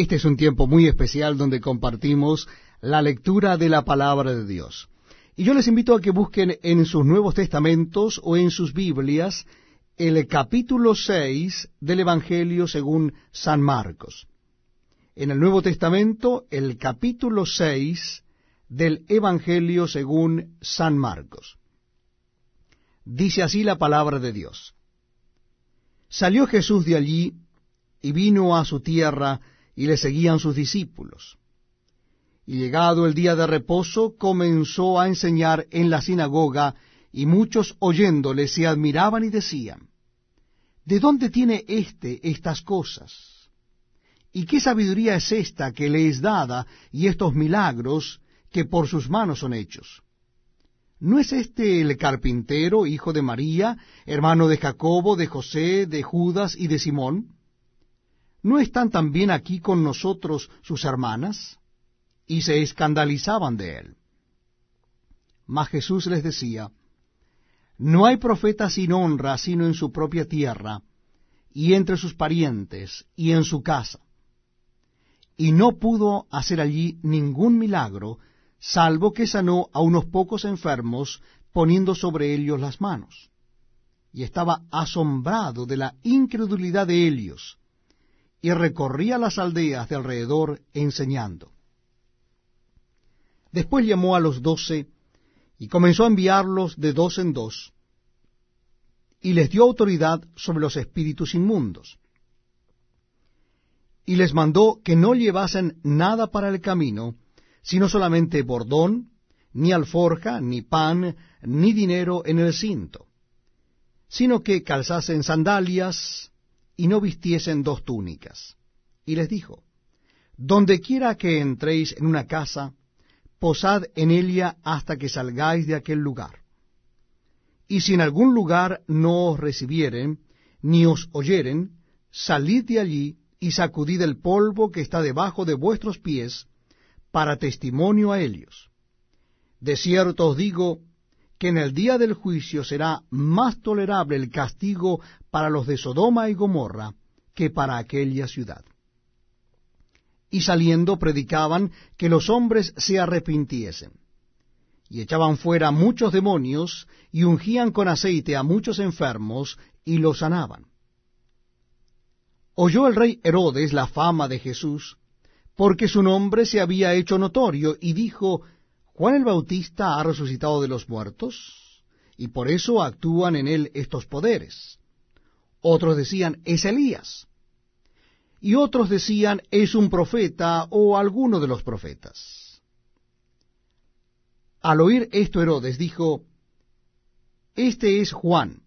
Este es un tiempo muy especial donde compartimos la lectura de la palabra de Dios. Y yo les invito a que busquen en sus Nuevos Testamentos o en sus Biblias el capítulo 6 del Evangelio según San Marcos. En el Nuevo Testamento, el capítulo 6 del Evangelio según San Marcos. Dice así la palabra de Dios. Salió Jesús de allí y vino a su tierra y le seguían sus discípulos. Y llegado el día de reposo, comenzó a enseñar en la sinagoga, y muchos oyéndole se admiraban y decían, ¿De dónde tiene éste estas cosas? ¿Y qué sabiduría es esta que le es dada y estos milagros que por sus manos son hechos? ¿No es este el carpintero, hijo de María, hermano de Jacobo, de José, de Judas y de Simón? ¿No están también aquí con nosotros sus hermanas? Y se escandalizaban de él. Mas Jesús les decía, No hay profeta sin honra sino en su propia tierra, y entre sus parientes, y en su casa. Y no pudo hacer allí ningún milagro, salvo que sanó a unos pocos enfermos, poniendo sobre ellos las manos. Y estaba asombrado de la incredulidad de ellos, y recorría las aldeas de alrededor enseñando. Después llamó a los doce y comenzó a enviarlos de dos en dos, y les dio autoridad sobre los espíritus inmundos. Y les mandó que no llevasen nada para el camino, sino solamente bordón, ni alforja, ni pan, ni dinero en el cinto, sino que calzasen sandalias, y no vistiesen dos túnicas. Y les dijo, Donde quiera que entréis en una casa, posad en ella hasta que salgáis de aquel lugar. Y si en algún lugar no os recibieren, ni os oyeren, salid de allí y sacudid el polvo que está debajo de vuestros pies, para testimonio a ellos. De cierto os digo que en el día del juicio será más tolerable el castigo para los de Sodoma y Gomorra que para aquella ciudad. Y saliendo predicaban que los hombres se arrepintiesen. Y echaban fuera muchos demonios, y ungían con aceite a muchos enfermos, y los sanaban. Oyó el rey Herodes la fama de Jesús, porque su nombre se había hecho notorio, y dijo, Juan el Bautista ha resucitado de los muertos, y por eso actúan en él estos poderes. Otros decían, es Elías. Y otros decían, es un profeta o alguno de los profetas. Al oír esto Herodes dijo, Este es Juan,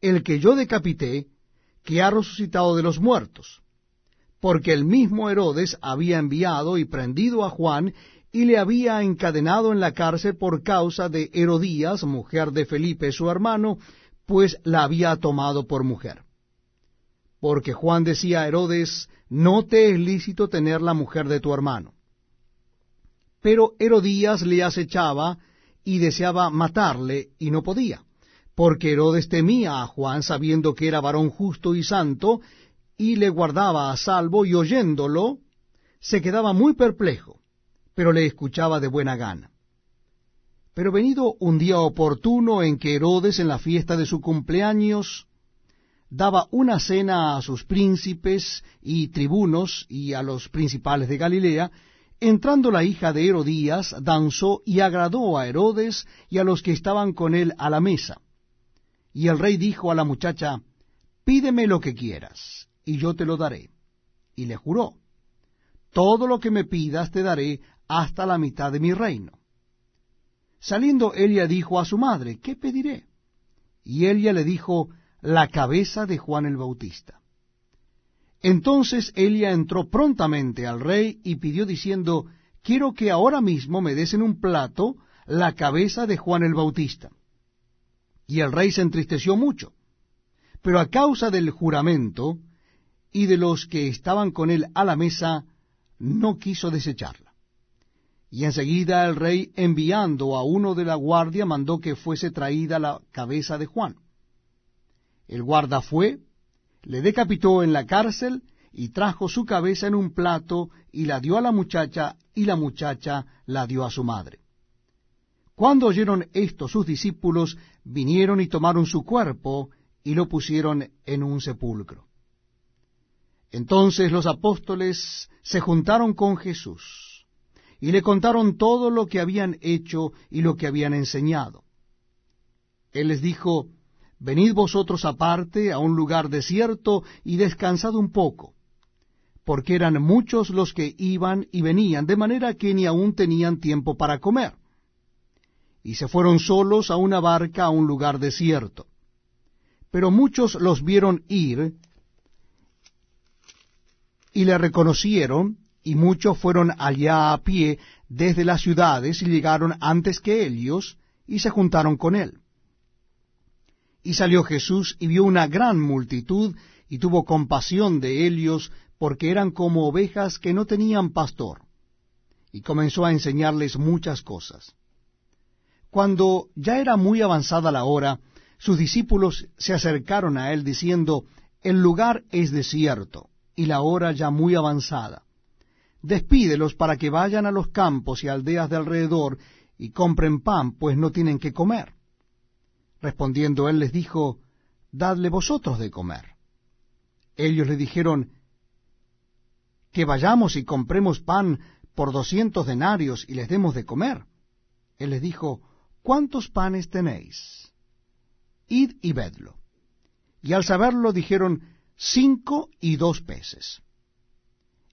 el que yo decapité, que ha resucitado de los muertos, porque el mismo Herodes había enviado y prendido a Juan y le había encadenado en la cárcel por causa de Herodías, mujer de Felipe su hermano, pues la había tomado por mujer. Porque Juan decía a Herodes, no te es lícito tener la mujer de tu hermano. Pero Herodías le acechaba y deseaba matarle, y no podía, porque Herodes temía a Juan sabiendo que era varón justo y santo, y le guardaba a salvo, y oyéndolo, se quedaba muy perplejo pero le escuchaba de buena gana. Pero venido un día oportuno en que Herodes en la fiesta de su cumpleaños daba una cena a sus príncipes y tribunos y a los principales de Galilea, entrando la hija de Herodías, danzó y agradó a Herodes y a los que estaban con él a la mesa. Y el rey dijo a la muchacha, Pídeme lo que quieras, y yo te lo daré. Y le juró, Todo lo que me pidas te daré, hasta la mitad de mi reino. Saliendo Elia dijo a su madre, ¿qué pediré? Y Elia le dijo, la cabeza de Juan el Bautista. Entonces Elia entró prontamente al rey y pidió diciendo, quiero que ahora mismo me des en un plato la cabeza de Juan el Bautista. Y el rey se entristeció mucho, pero a causa del juramento y de los que estaban con él a la mesa, no quiso desecharla. Y enseguida el rey, enviando a uno de la guardia, mandó que fuese traída la cabeza de Juan. El guarda fue, le decapitó en la cárcel y trajo su cabeza en un plato, y la dio a la muchacha, y la muchacha la dio a su madre. Cuando oyeron esto sus discípulos, vinieron y tomaron su cuerpo, y lo pusieron en un sepulcro. Entonces los apóstoles se juntaron con Jesús, y le contaron todo lo que habían hecho y lo que habían enseñado. Él les dijo, Venid vosotros aparte a un lugar desierto y descansad un poco, porque eran muchos los que iban y venían, de manera que ni aún tenían tiempo para comer. Y se fueron solos a una barca a un lugar desierto. Pero muchos los vieron ir y le reconocieron, y muchos fueron allá a pie desde las ciudades y llegaron antes que ellos y se juntaron con él. Y salió Jesús y vio una gran multitud y tuvo compasión de ellos porque eran como ovejas que no tenían pastor. Y comenzó a enseñarles muchas cosas. Cuando ya era muy avanzada la hora, sus discípulos se acercaron a él diciendo, El lugar es desierto, y la hora ya muy avanzada. Despídelos para que vayan a los campos y aldeas de alrededor y compren pan, pues no tienen que comer. Respondiendo él les dijo, Dadle vosotros de comer. Ellos le dijeron, Que vayamos y compremos pan por doscientos denarios y les demos de comer. Él les dijo, ¿Cuántos panes tenéis? Id y vedlo. Y al saberlo dijeron, Cinco y dos peces.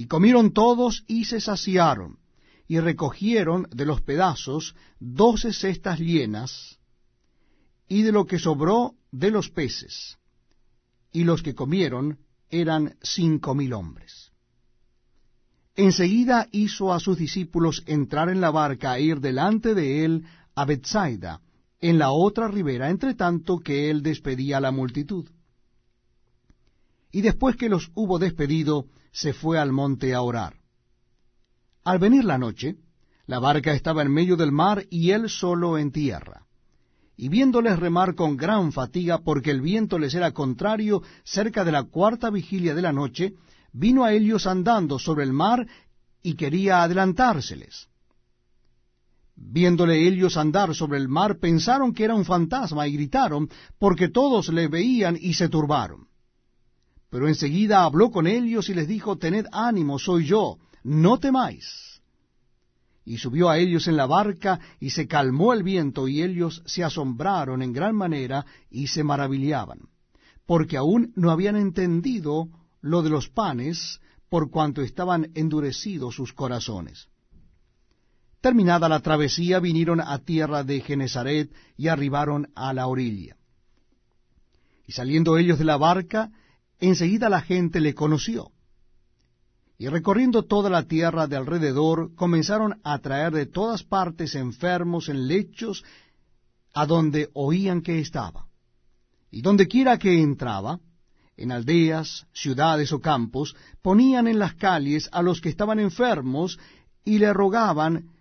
Y comieron todos y se saciaron, y recogieron de los pedazos doce cestas llenas, y de lo que sobró de los peces, y los que comieron eran cinco mil hombres. Enseguida hizo a sus discípulos entrar en la barca e ir delante de él a Bethsaida, en la otra ribera, entre tanto que él despedía a la multitud. Y después que los hubo despedido, se fue al monte a orar. Al venir la noche, la barca estaba en medio del mar y él solo en tierra y viéndoles remar con gran fatiga, porque el viento les era contrario, cerca de la cuarta vigilia de la noche, vino a ellos andando sobre el mar y quería adelantárseles. Viéndole ellos andar sobre el mar, pensaron que era un fantasma y gritaron, porque todos le veían y se turbaron. Pero enseguida habló con ellos y les dijo, Tened ánimo, soy yo, no temáis y subió a ellos en la barca, y se calmó el viento, y ellos se asombraron en gran manera, y se maravillaban, porque aún no habían entendido lo de los panes, por cuanto estaban endurecidos sus corazones. Terminada la travesía, vinieron a tierra de Genezaret, y arribaron a la orilla. Y saliendo ellos de la barca, enseguida la gente le conoció y recorriendo toda la tierra de alrededor, comenzaron a traer de todas partes enfermos en lechos a donde oían que estaba. Y donde quiera que entraba, en aldeas, ciudades o campos, ponían en las calles a los que estaban enfermos y le rogaban